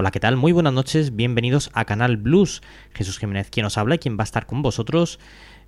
Hola, ¿qué tal? Muy buenas noches, bienvenidos a Canal Blues. Jesús Jiménez, quien os habla y quien va a estar con vosotros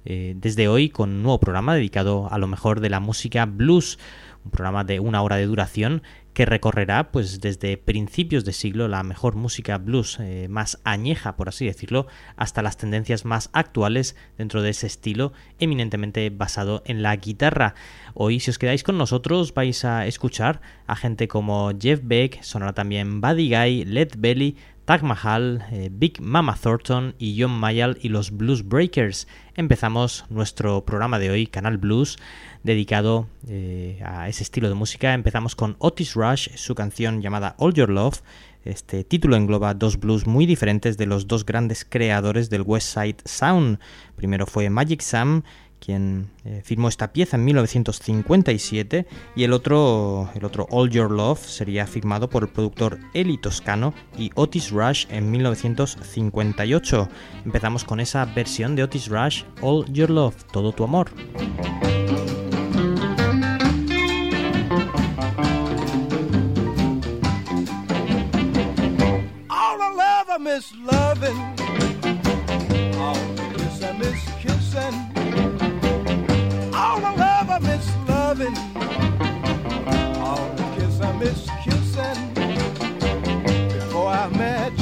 eh, desde hoy con un nuevo programa dedicado a lo mejor de la música blues, un programa de una hora de duración que recorrerá pues desde principios de siglo la mejor música blues eh, más añeja por así decirlo hasta las tendencias más actuales dentro de ese estilo eminentemente basado en la guitarra hoy si os quedáis con nosotros vais a escuchar a gente como Jeff Beck sonará también Buddy Guy Led Belly Tag Mahal, eh, Big Mama Thornton y John Mayall y los Blues Breakers. Empezamos nuestro programa de hoy, Canal Blues, dedicado eh, a ese estilo de música. Empezamos con Otis Rush, su canción llamada All Your Love. Este título engloba dos blues muy diferentes de los dos grandes creadores del West Side Sound. Primero fue Magic Sam quien eh, firmó esta pieza en 1957 y el otro, el otro All Your Love sería firmado por el productor Eli Toscano y Otis Rush en 1958. Empezamos con esa versión de Otis Rush, All Your Love, todo tu amor. miss loving. Oh, yes, I miss kissing. All the love I miss loving. Oh, the I miss kissing. Before I met you.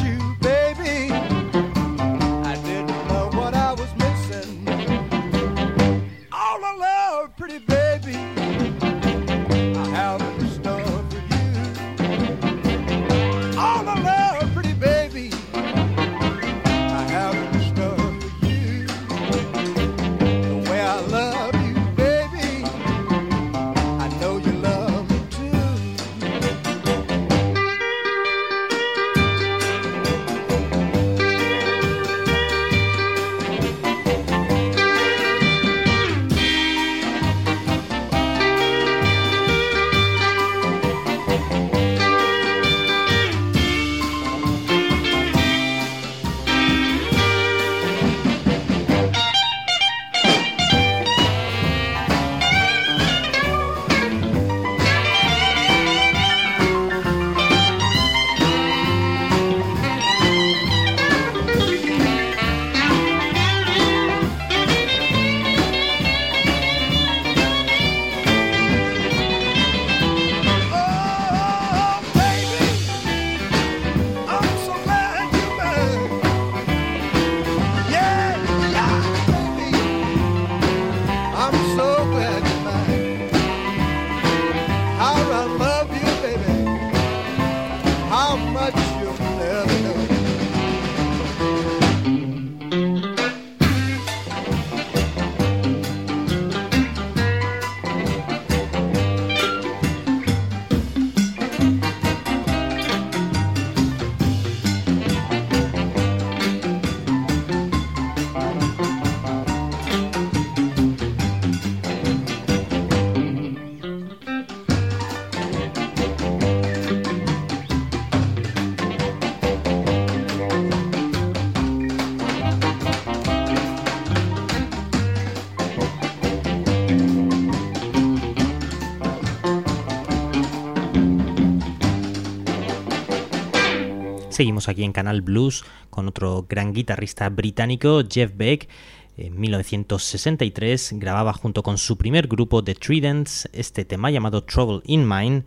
Seguimos aquí en Canal Blues con otro gran guitarrista británico, Jeff Beck. En 1963 grababa junto con su primer grupo The Tridents este tema llamado Trouble in Mind,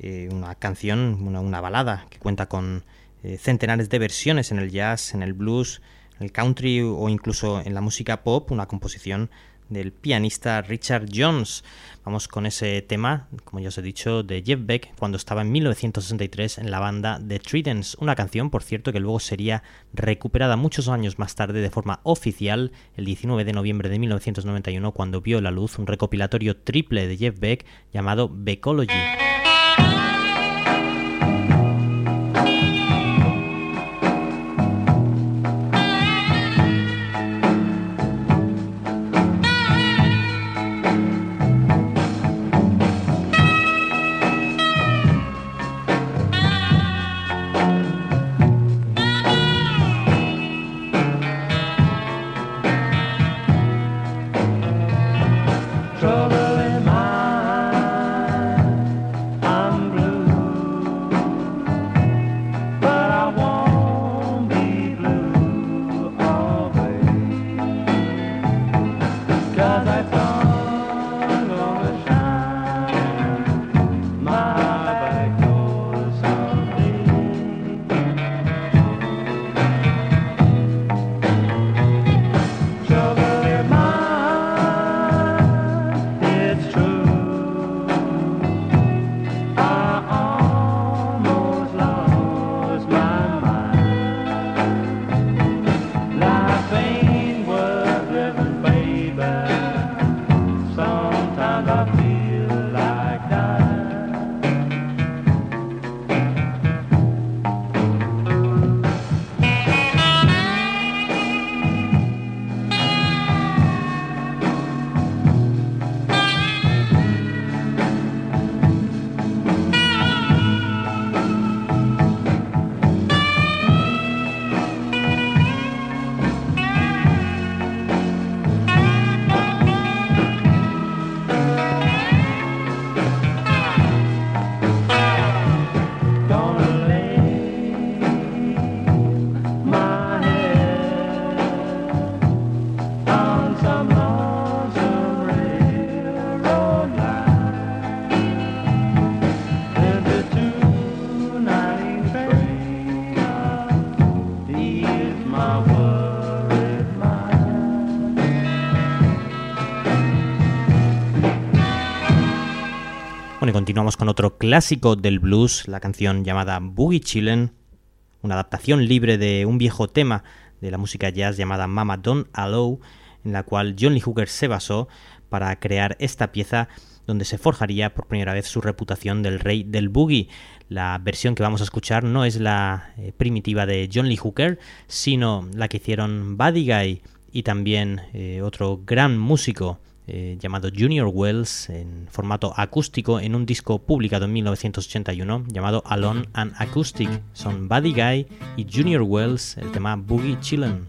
eh, una canción, una, balada que cuenta con eh, centenares de versiones en el jazz, en el blues, en el country o incluso en la música pop, una composición del pianista Richard Jones. Vamos con ese tema, como ya os he dicho, de Jeff Beck cuando estaba en 1963 en la banda The Tridents, una canción, por cierto, que luego sería recuperada muchos años más tarde de forma oficial, el 19 de noviembre de 1991, cuando vio la luz un recopilatorio triple de Jeff Beck llamado Beckology. Continuamos con otro clásico del blues, la canción llamada Boogie Chillin', una adaptación libre de un viejo tema de la música jazz llamada Mama Don't Allow, en la cual John Lee Hooker se basó para crear esta pieza donde se forjaría por primera vez su reputación del rey del boogie. La versión que vamos a escuchar no es la eh, primitiva de John Lee Hooker, sino la que hicieron Buddy Guy y también eh, otro gran músico eh, llamado Junior Wells en formato acústico en un disco publicado en 1981 llamado Alone and Acoustic. Son Buddy Guy y Junior Wells, el tema Boogie Chillin'.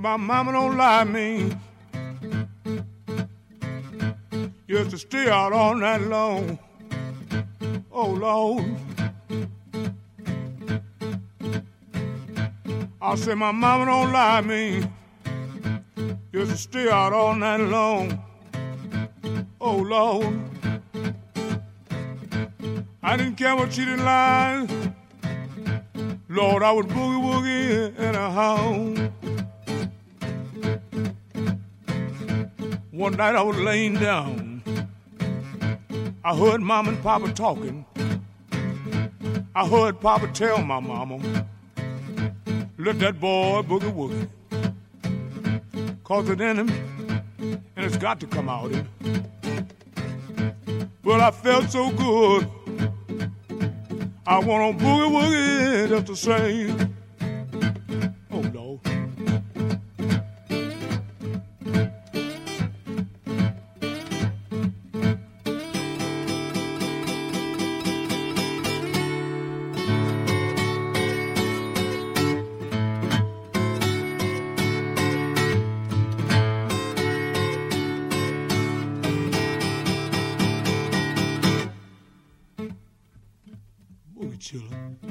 My mama don't lie me. Used to stay out all night long. Oh Lord. I say my mama don't lie me. Used to stay out all night long. Oh Lord. I didn't care what she didn't lie. Lord, I would boogie woogie in a house. One night I was laying down. I heard mom and papa talking. I heard papa tell my mama, let that boy boogie woogie. Cause it in him, and it's got to come out in. But I felt so good. I want to boogie woogie just the same. tulip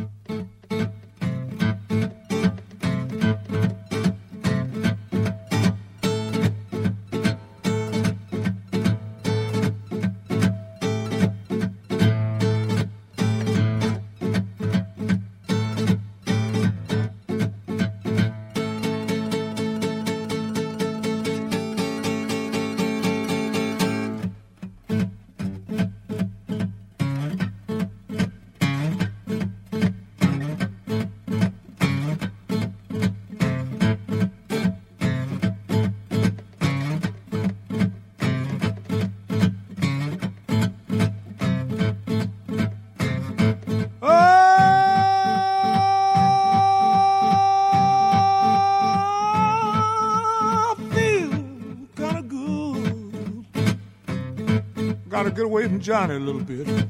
Gotta get away from Johnny a little bit.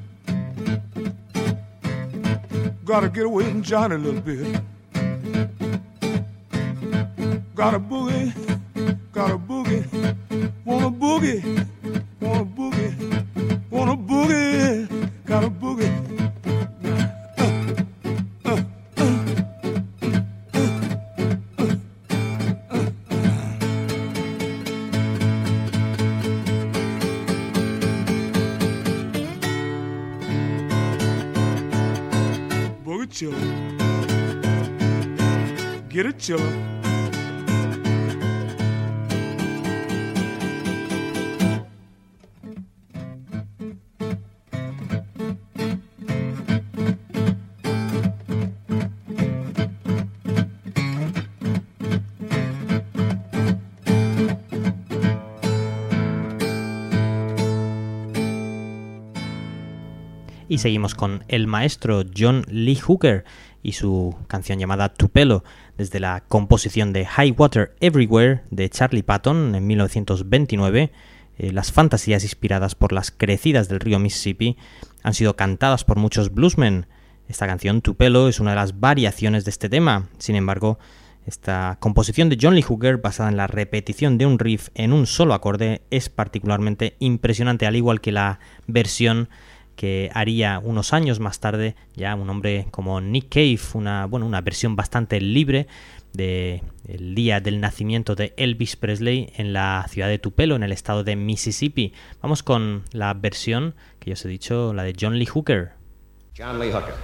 Gotta get away from Johnny a little bit. Gotta boogie, Y seguimos con el maestro John Lee Hooker y su canción llamada Tupelo, desde la composición de High Water Everywhere de Charlie Patton en 1929. Eh, las fantasías inspiradas por las crecidas del río Mississippi han sido cantadas por muchos bluesmen. Esta canción Tupelo es una de las variaciones de este tema. Sin embargo, esta composición de John Lee Hooker, basada en la repetición de un riff en un solo acorde, es particularmente impresionante, al igual que la versión que haría unos años más tarde ya un hombre como Nick Cave, una, bueno, una versión bastante libre del el día del nacimiento de Elvis Presley en la ciudad de Tupelo, en el estado de Mississippi. Vamos con la versión que ya os he dicho, la de John Lee Hooker. John Lee Hooker.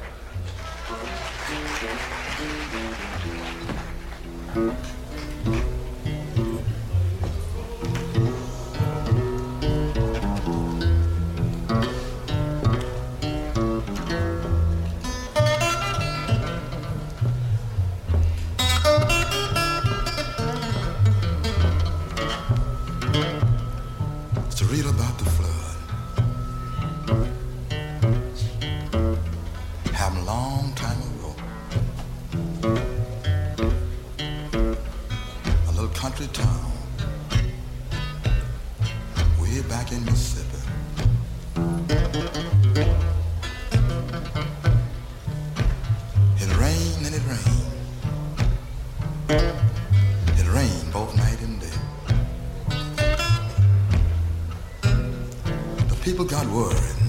out to town, way back in Mississippi. It rained and it rained. It rained both night and day. The people got worried.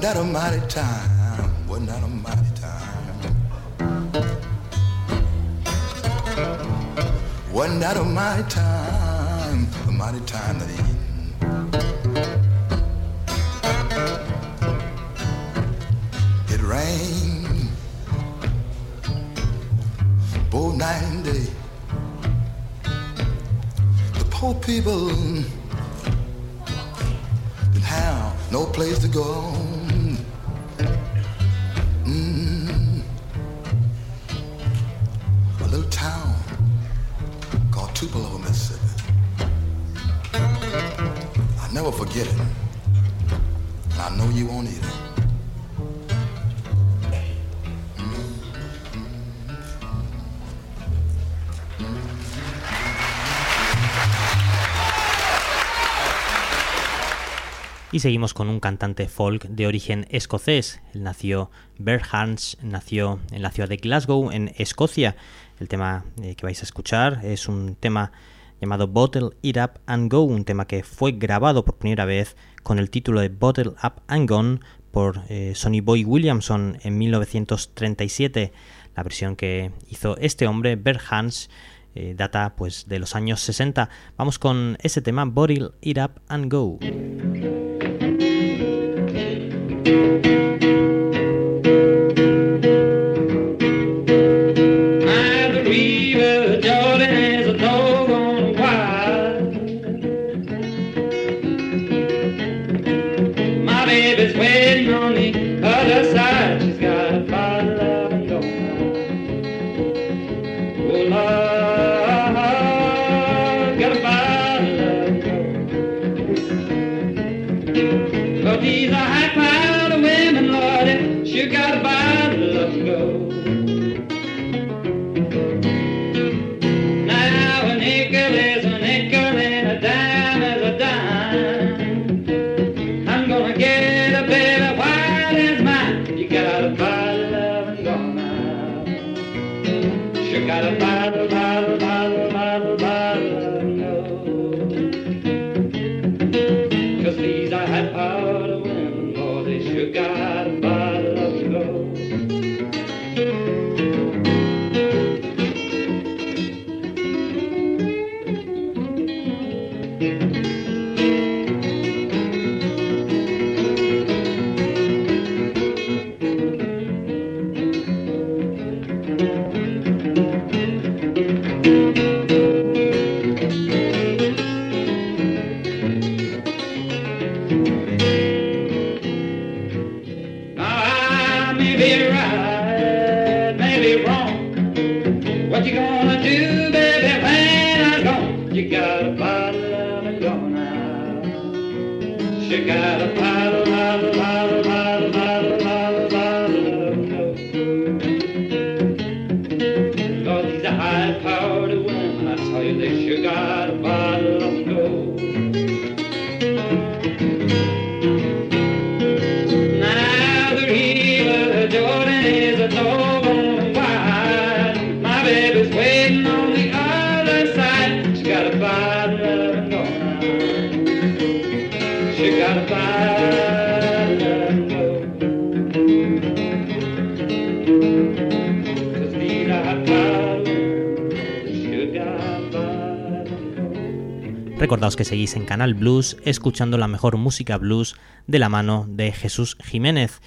Wasn't that a mighty time? Wasn't that a mighty time? Wasn't that a mighty time? A mighty time that evening. It rained both night and day. The poor people didn't have no place to go. Tupelo, Mississippi. I never forget it. And I know you won't either. Y seguimos con un cantante folk de origen escocés. Él nació, Bert Hans, nació en la ciudad de Glasgow, en Escocia. El tema eh, que vais a escuchar es un tema llamado Bottle It Up and Go, un tema que fue grabado por primera vez con el título de Bottle Up and Gone por eh, Sonny Boy Williamson en 1937. La versión que hizo este hombre, Bert Hans, eh, data pues de los años 60. Vamos con ese tema, Bottle It Up and Go. thank you Que seguís en Canal Blues escuchando la mejor música blues de la mano de Jesús Jiménez.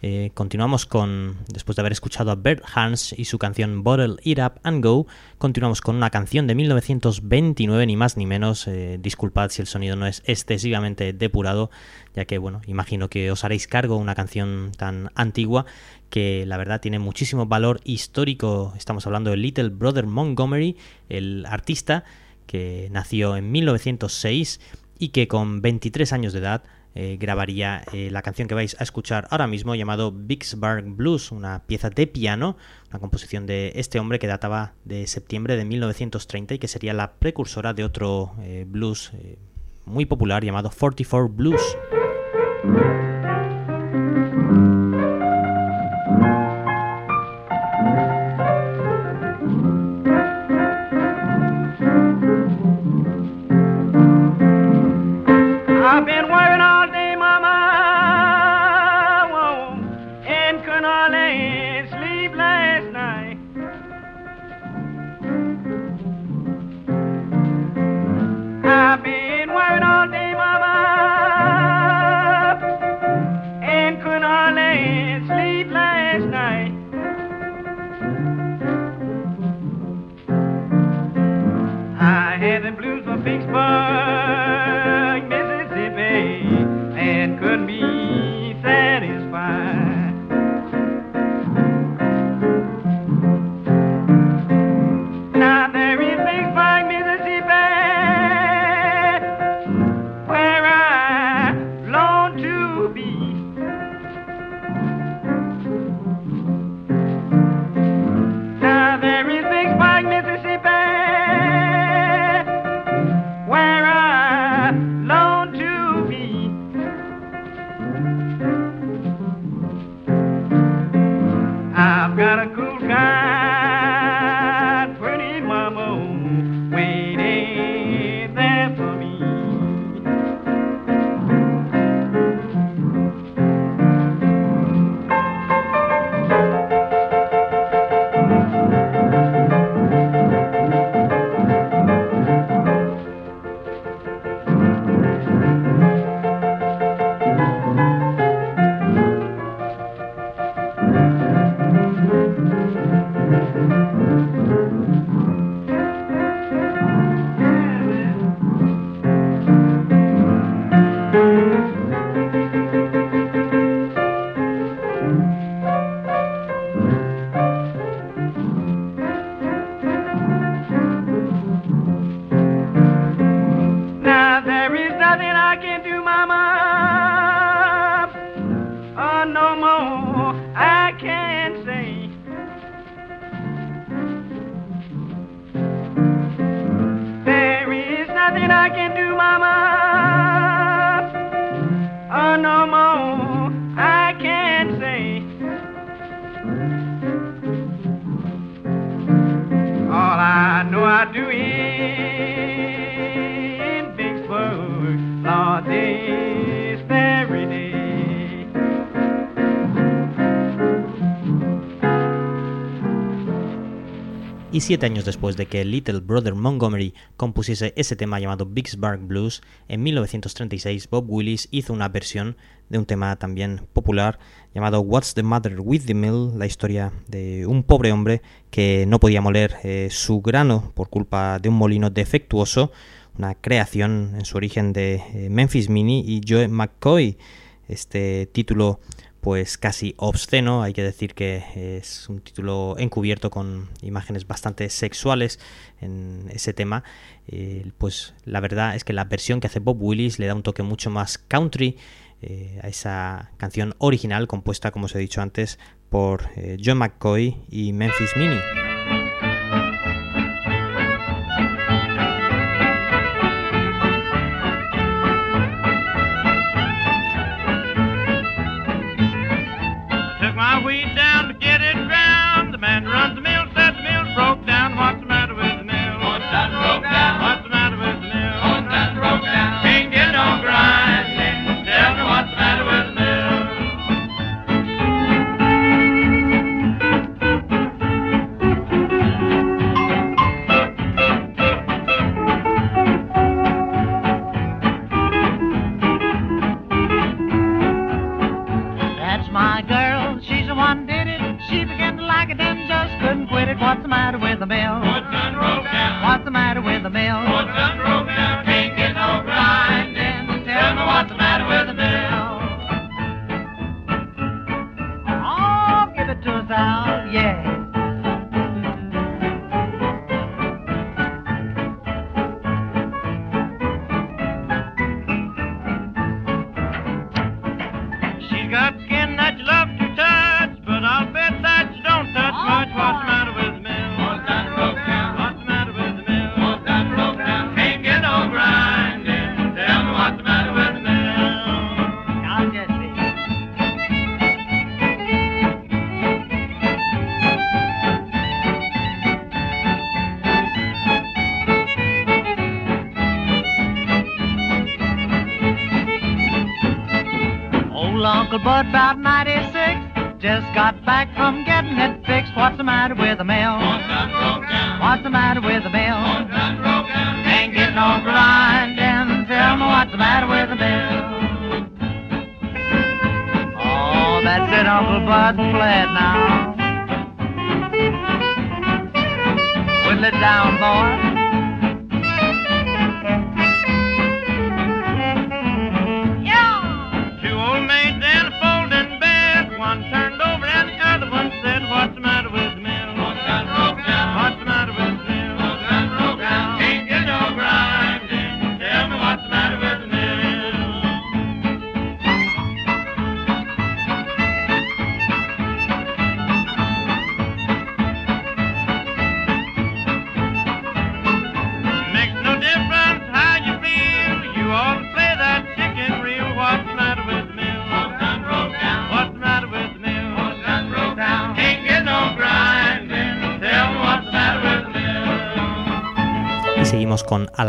Eh, continuamos con, después de haber escuchado a Bert Hans y su canción Bottle It Up and Go, continuamos con una canción de 1929, ni más ni menos. Eh, disculpad si el sonido no es excesivamente depurado, ya que, bueno, imagino que os haréis cargo una canción tan antigua que la verdad tiene muchísimo valor histórico. Estamos hablando de Little Brother Montgomery, el artista que nació en 1906 y que con 23 años de edad eh, grabaría eh, la canción que vais a escuchar ahora mismo llamado Vicksburg Blues, una pieza de piano, una composición de este hombre que databa de septiembre de 1930 y que sería la precursora de otro eh, blues muy popular llamado 44 Blues. Y siete años después de que Little Brother Montgomery compusiese ese tema llamado Vicksburg Blues, en 1936 Bob Willis hizo una versión de un tema también popular llamado What's the Matter with the Mill, la historia de un pobre hombre que no podía moler eh, su grano por culpa de un molino defectuoso, una creación en su origen de eh, Memphis Mini y Joe McCoy. Este título pues casi obsceno. Hay que decir que es un título encubierto con imágenes bastante sexuales en ese tema. Pues la verdad es que la versión que hace Bob Willis le da un toque mucho más country eh, a esa canción original compuesta, como os he dicho antes, por eh, John McCoy y Memphis Mini. said, what's the matter with the mill? What's the matter with the mill? Can't get no grinding. What's the matter with the mill? Oh, give it to us, yeah. matter with the mail? What's the matter with the mail? Ain't getting off the line, tell me what's the matter with the mail? Oh, that's it, Uncle Bud, flat now. Whittle it down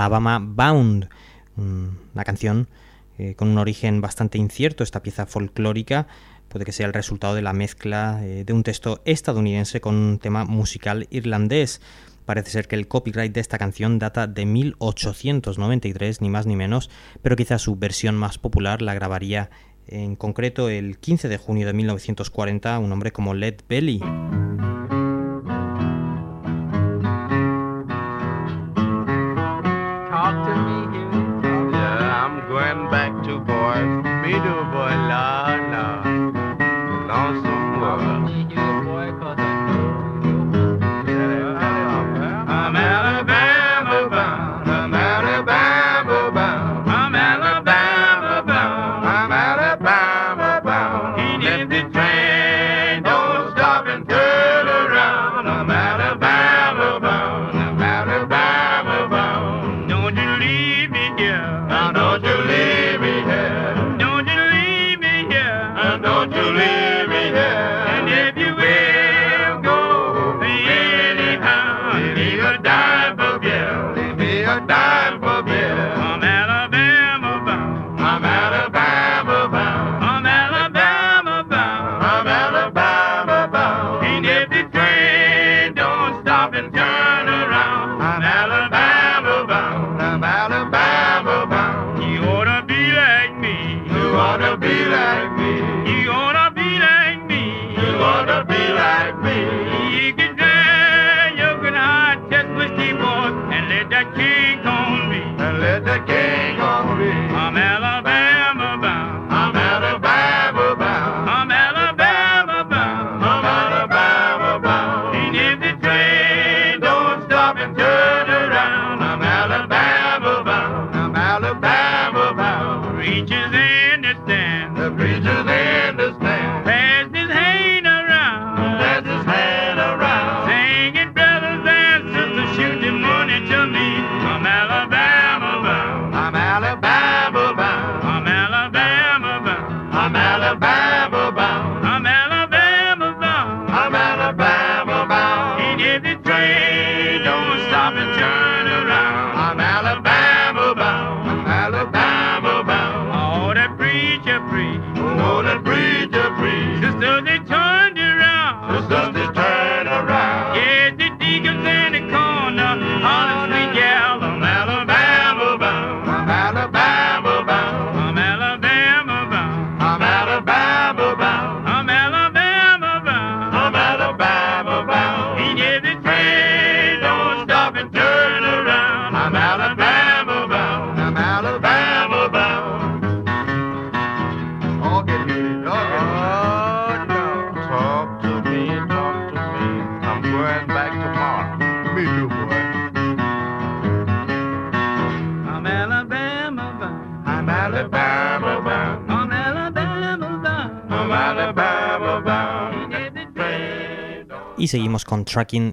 Alabama Bound, una canción eh, con un origen bastante incierto. Esta pieza folclórica puede que sea el resultado de la mezcla eh, de un texto estadounidense con un tema musical irlandés. Parece ser que el copyright de esta canción data de 1893, ni más ni menos, pero quizás su versión más popular la grabaría en concreto el 15 de junio de 1940 un hombre como Led Belly. Vidu love?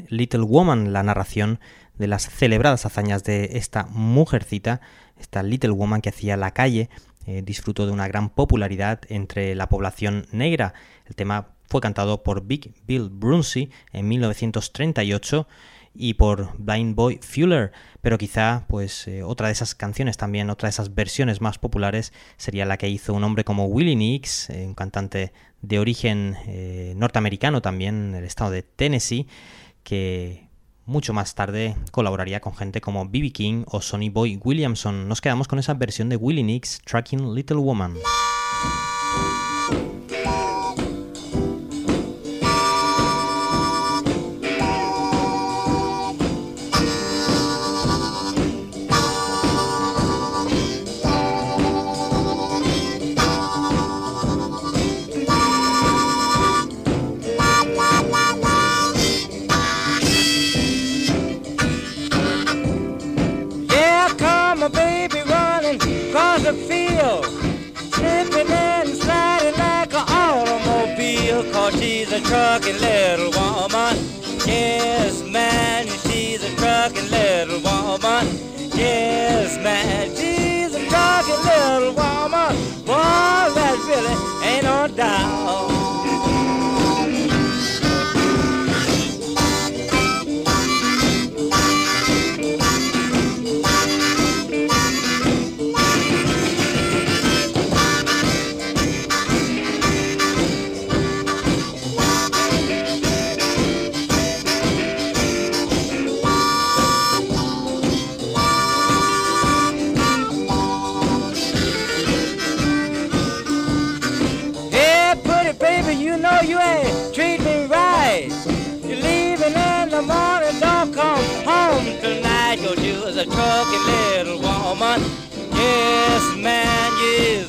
Little Woman, la narración de las celebradas hazañas de esta mujercita, esta Little Woman que hacía la calle, eh, disfrutó de una gran popularidad entre la población negra. El tema fue cantado por Big Bill Brunsey en 1938 y por Blind Boy Fuller, pero quizá pues eh, otra de esas canciones también, otra de esas versiones más populares sería la que hizo un hombre como Willie Nix, eh, un cantante de origen eh, norteamericano también, en el estado de Tennessee, que mucho más tarde colaboraría con gente como B.B. King o Sonny Boy Williamson. Nos quedamos con esa versión de Willie Nix, Tracking Little Woman. Woman. Yes, man, she's a trucking little woman. Boy, that really ain't no doubt.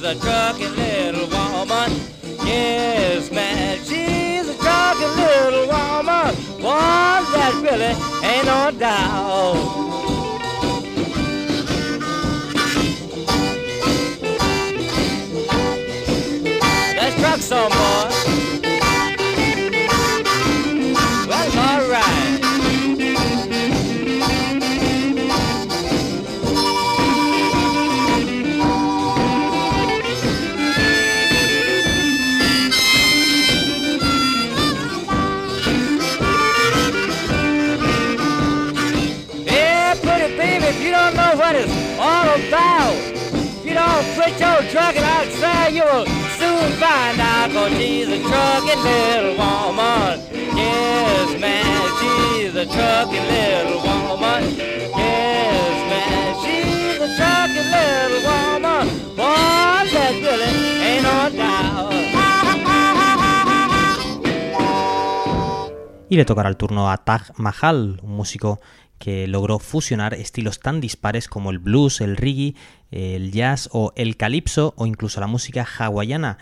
A trucking little woman. Yes, man, she's a trucking little woman. One that really ain't no doubt. Let's truck some boy. Soon find out, cause she's a trucking little woman. Yes, she's a little. Yes, she's a little. Y le tocará el turno a Taj Mahal, un músico que logró fusionar estilos tan dispares como el blues, el reggae, el jazz o el calipso o incluso la música hawaiana.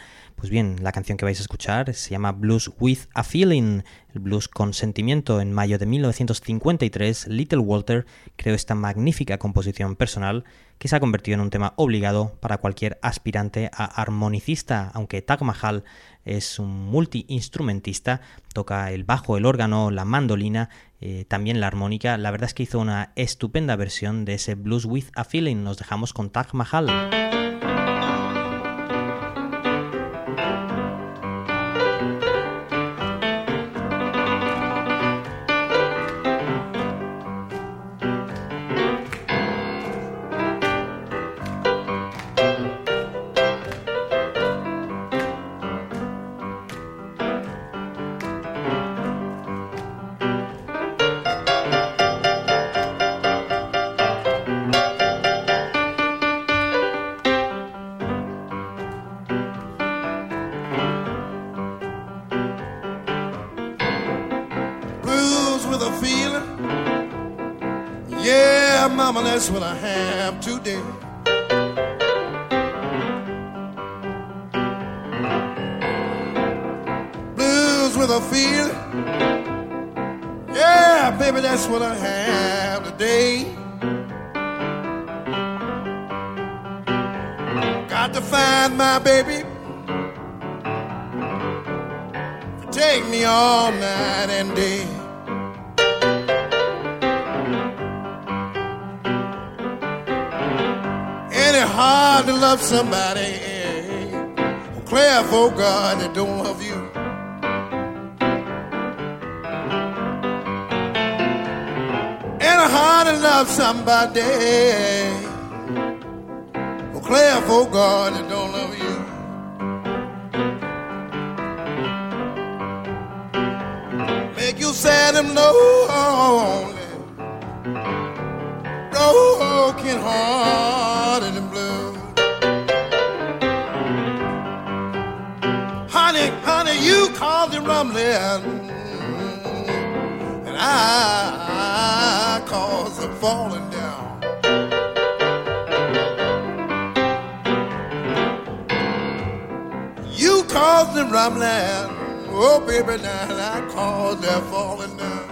Pues bien, la canción que vais a escuchar se llama Blues with a Feeling, el blues con sentimiento. En mayo de 1953, Little Walter creó esta magnífica composición personal que se ha convertido en un tema obligado para cualquier aspirante a armonicista, aunque Taj Mahal es un multiinstrumentista, toca el bajo, el órgano, la mandolina, eh, también la armónica. La verdad es que hizo una estupenda versión de ese Blues with a Feeling. Nos dejamos con Taj Mahal. What I have today? Somebody who care for God that don't love you? And it hard to love somebody who care for God caused the rumbling. Oh, baby, now I cause they're falling down.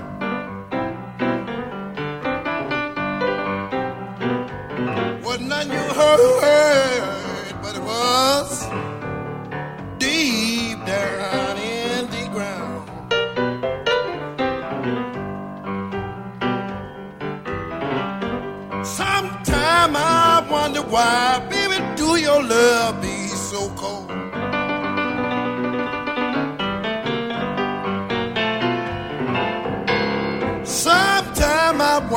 Wasn't none you heard, but it was deep down in the ground. Sometime I wonder why, baby, do your love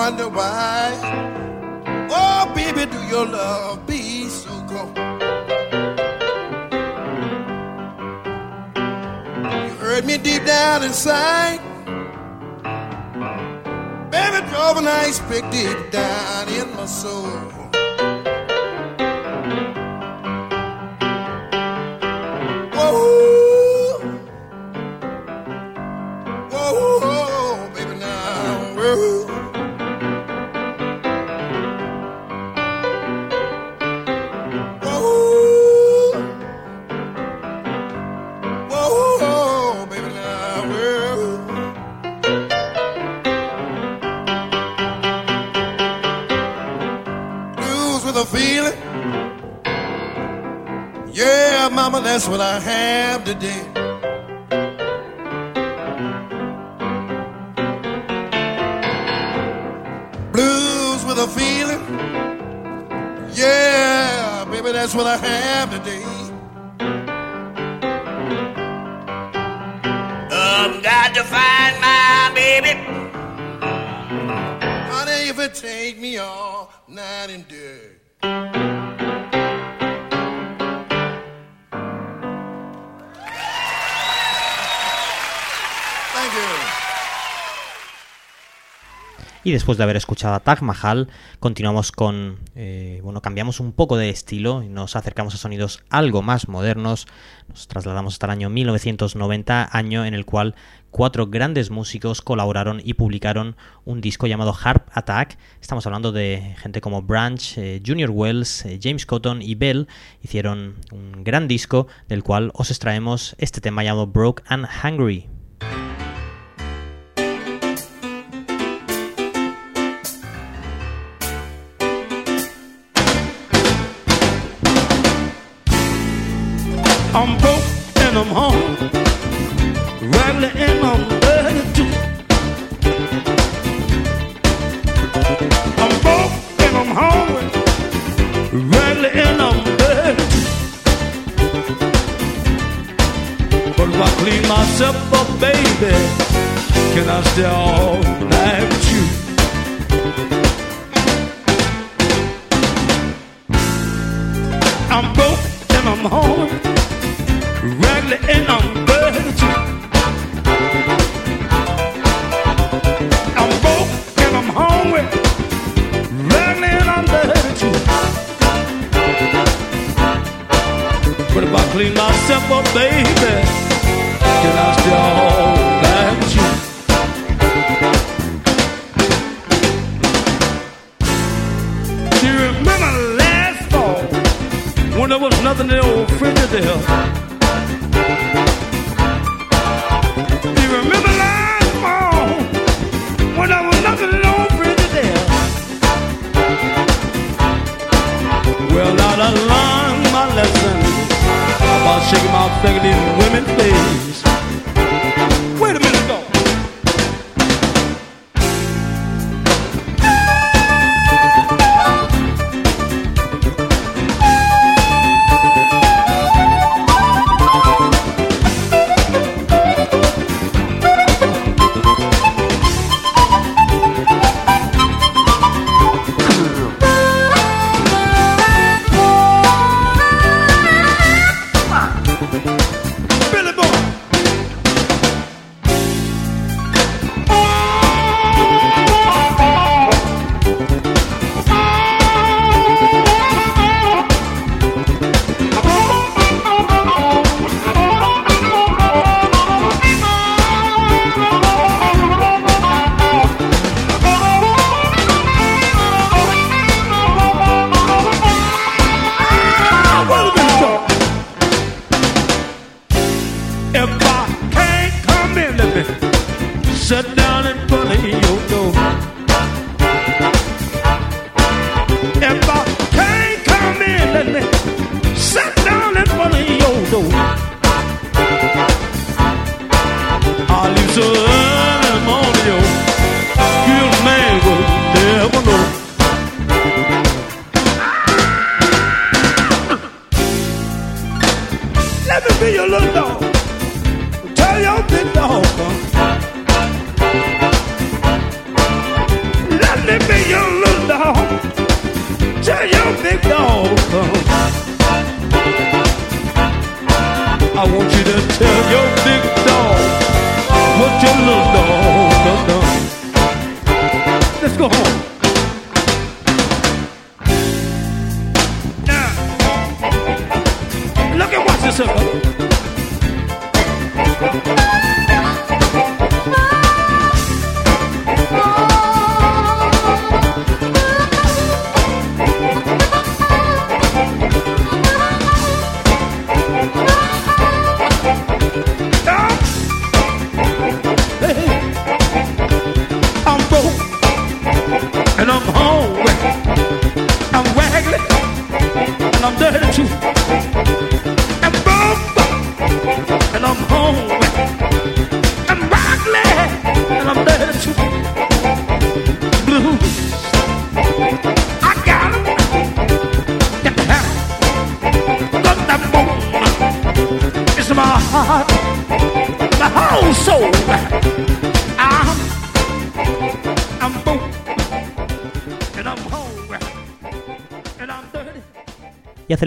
wonder why. Oh, baby, do your love be so cold? You heard me deep down inside. Baby, drove an ice pick deep down in my soul. That's what I have today. blues with a feeling. Yeah, baby, that's what I have today. Um, got to find my baby. Honey, if it take me all night and day. Y después de haber escuchado a Taj Mahal, continuamos con, eh, bueno, cambiamos un poco de estilo y nos acercamos a sonidos algo más modernos. Nos trasladamos hasta el año 1990, año en el cual cuatro grandes músicos colaboraron y publicaron un disco llamado Harp Attack. Estamos hablando de gente como Branch, eh, Junior Wells, eh, James Cotton y Bell. Hicieron un gran disco del cual os extraemos este tema llamado Broke and Hungry. I'm broke and I'm home, raggedy and I'm dirty too. I'm broke and I'm hungry, raggedy and I'm dirty. But if I clean myself up, baby, can I stay all night with you? I'm broke and I'm hungry and I'm. I'm broke and I'm hungry. But if I clean myself up, baby, I stay all you? Do you remember last fall when there was nothing in the old? struggling women play. Let me be your little dog.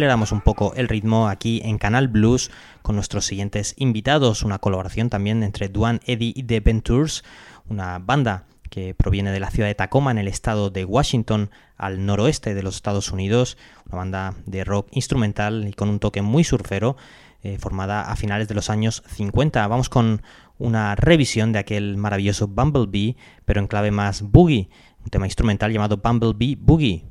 Aceleramos un poco el ritmo aquí en Canal Blues con nuestros siguientes invitados, una colaboración también entre Duane Eddy y The Ventures, una banda que proviene de la ciudad de Tacoma, en el estado de Washington, al noroeste de los Estados Unidos. Una banda de rock instrumental y con un toque muy surfero, eh, formada a finales de los años 50. Vamos con una revisión de aquel maravilloso Bumblebee, pero en clave más boogie, un tema instrumental llamado Bumblebee Boogie.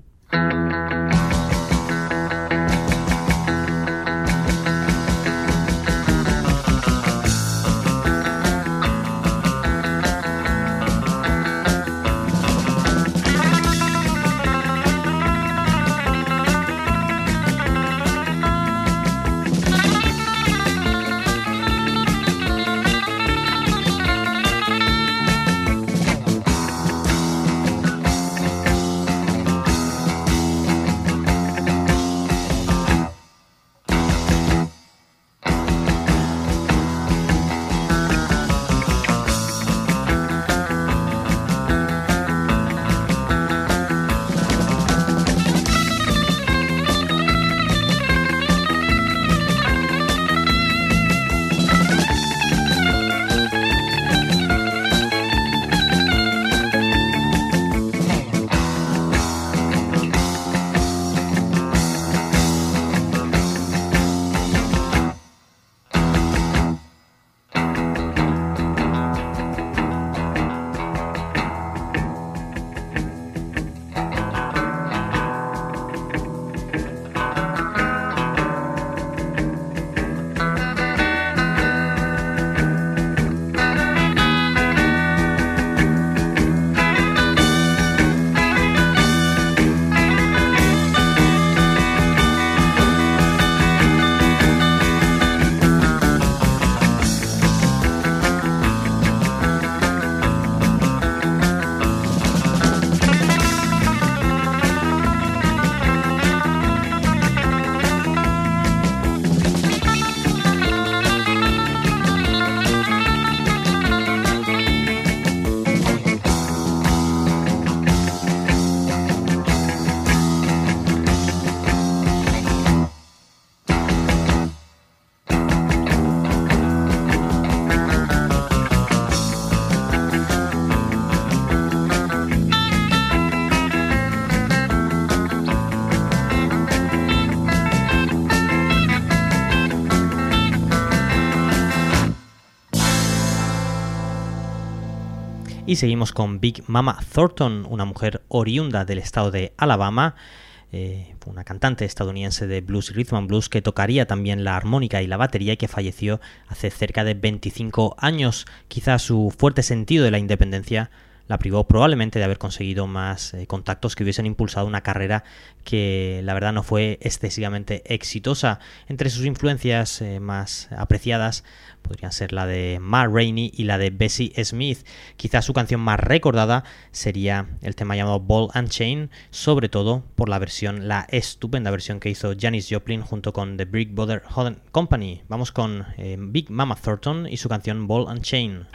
Y seguimos con Big Mama Thornton, una mujer oriunda del estado de Alabama, eh, una cantante estadounidense de blues y rhythm and blues que tocaría también la armónica y la batería y que falleció hace cerca de 25 años. Quizá su fuerte sentido de la independencia la privó probablemente de haber conseguido más eh, contactos que hubiesen impulsado una carrera que la verdad no fue excesivamente exitosa. Entre sus influencias eh, más apreciadas podrían ser la de Ma Rainey y la de Bessie Smith. Quizás su canción más recordada sería el tema llamado Ball and Chain, sobre todo por la versión, la estupenda versión que hizo Janis Joplin junto con The Brick Brother Company. Vamos con eh, Big Mama Thornton y su canción Ball and Chain.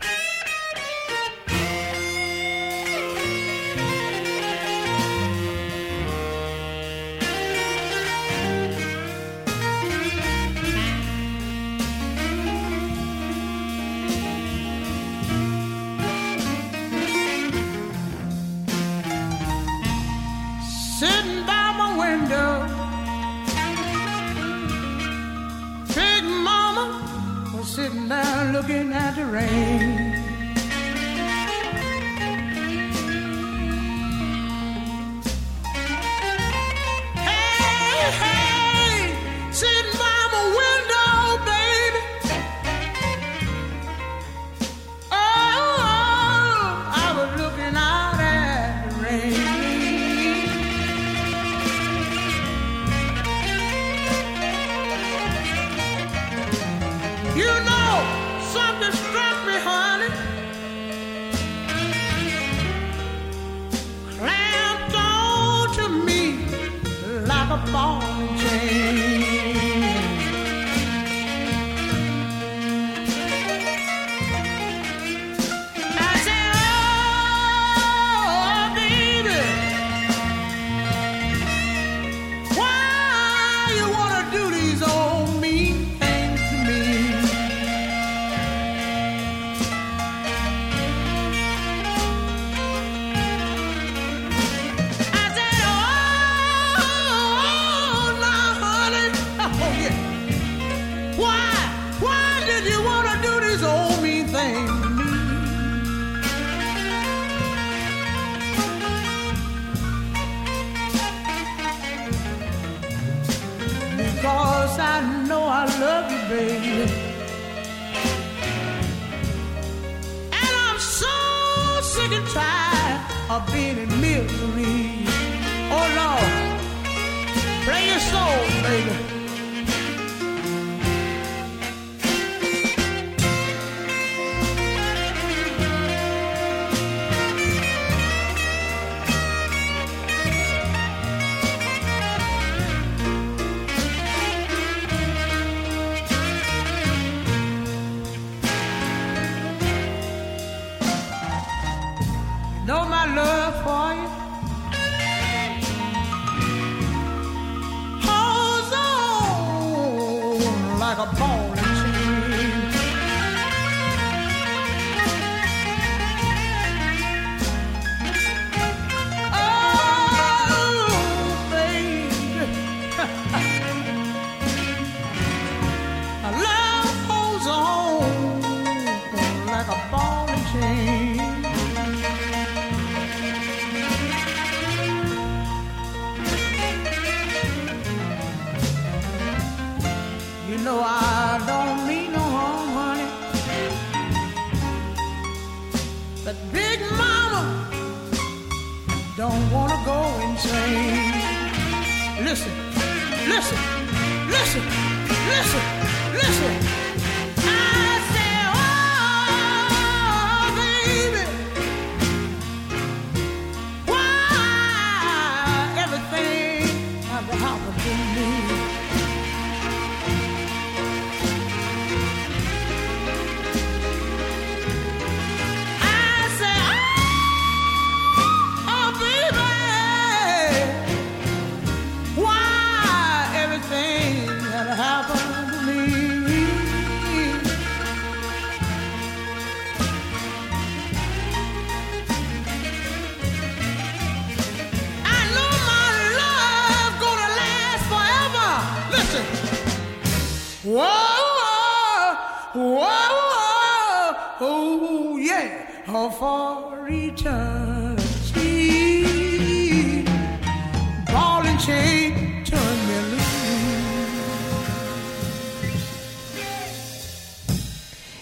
Looking at the rain.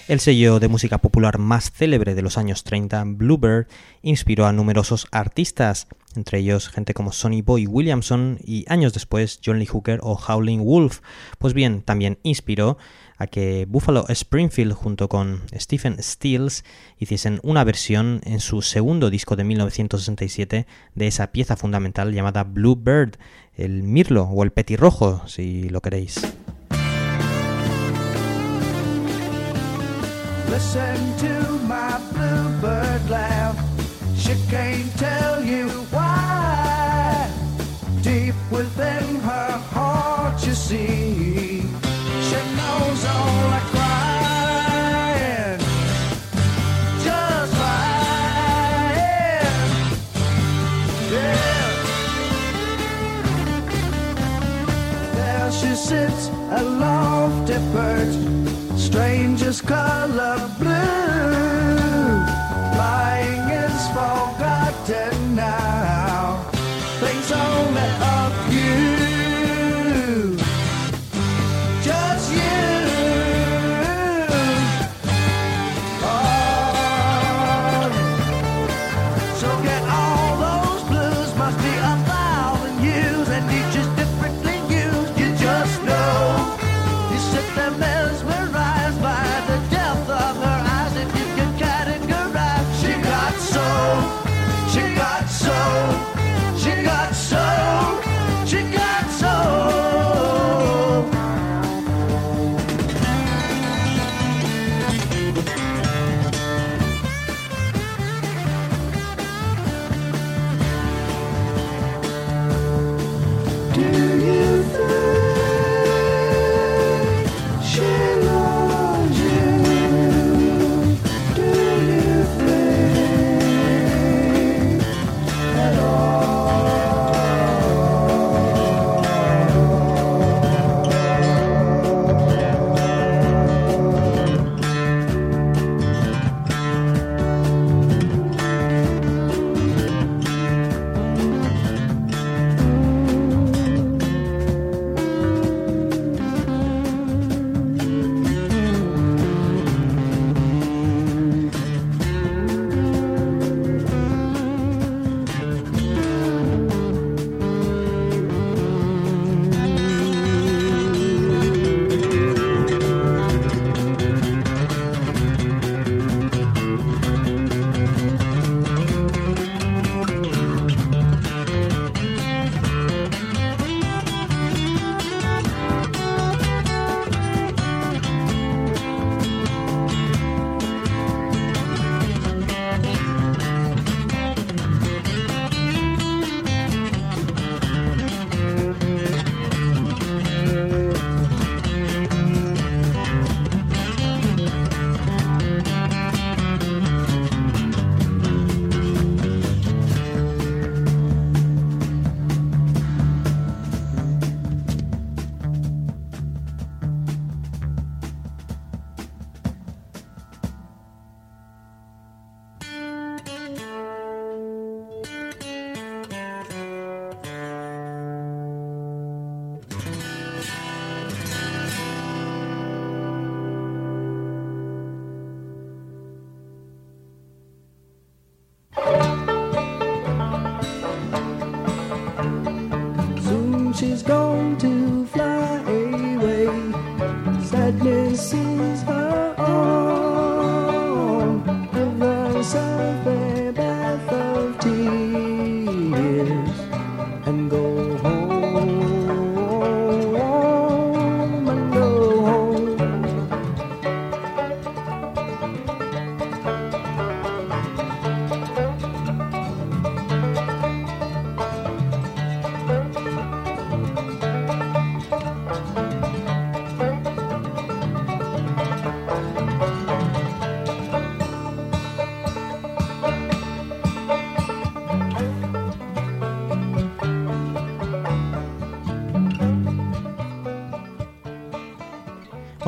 El sello de música popular más célebre de los años 30, Bluebird, inspiró a numerosos artistas, entre ellos gente como Sonny Boy Williamson y años después John Lee Hooker o Howling Wolf. Pues bien, también inspiró a que Buffalo Springfield junto con Stephen Stills hiciesen una versión en su segundo disco de 1967 de esa pieza fundamental llamada Bluebird, el mirlo o el petirrojo, si lo queréis. Listen to my. She can't tell you why. Deep within her heart, a at perch, strangest color blue.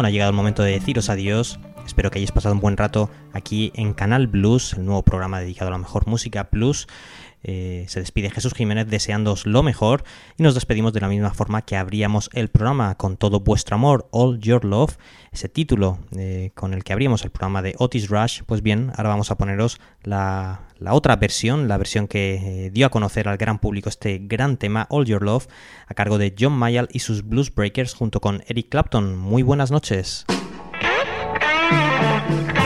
Ha llegado el momento de deciros adiós. Espero que hayáis pasado un buen rato aquí en Canal Blues, el nuevo programa dedicado a la mejor música blues. Eh, se despide Jesús Jiménez deseándoos lo mejor y nos despedimos de la misma forma que abríamos el programa con todo vuestro amor, All Your Love, ese título eh, con el que abríamos el programa de Otis Rush. Pues bien, ahora vamos a poneros la, la otra versión, la versión que eh, dio a conocer al gran público este gran tema, All Your Love, a cargo de John Mayall y sus Blues Breakers junto con Eric Clapton. Muy buenas noches.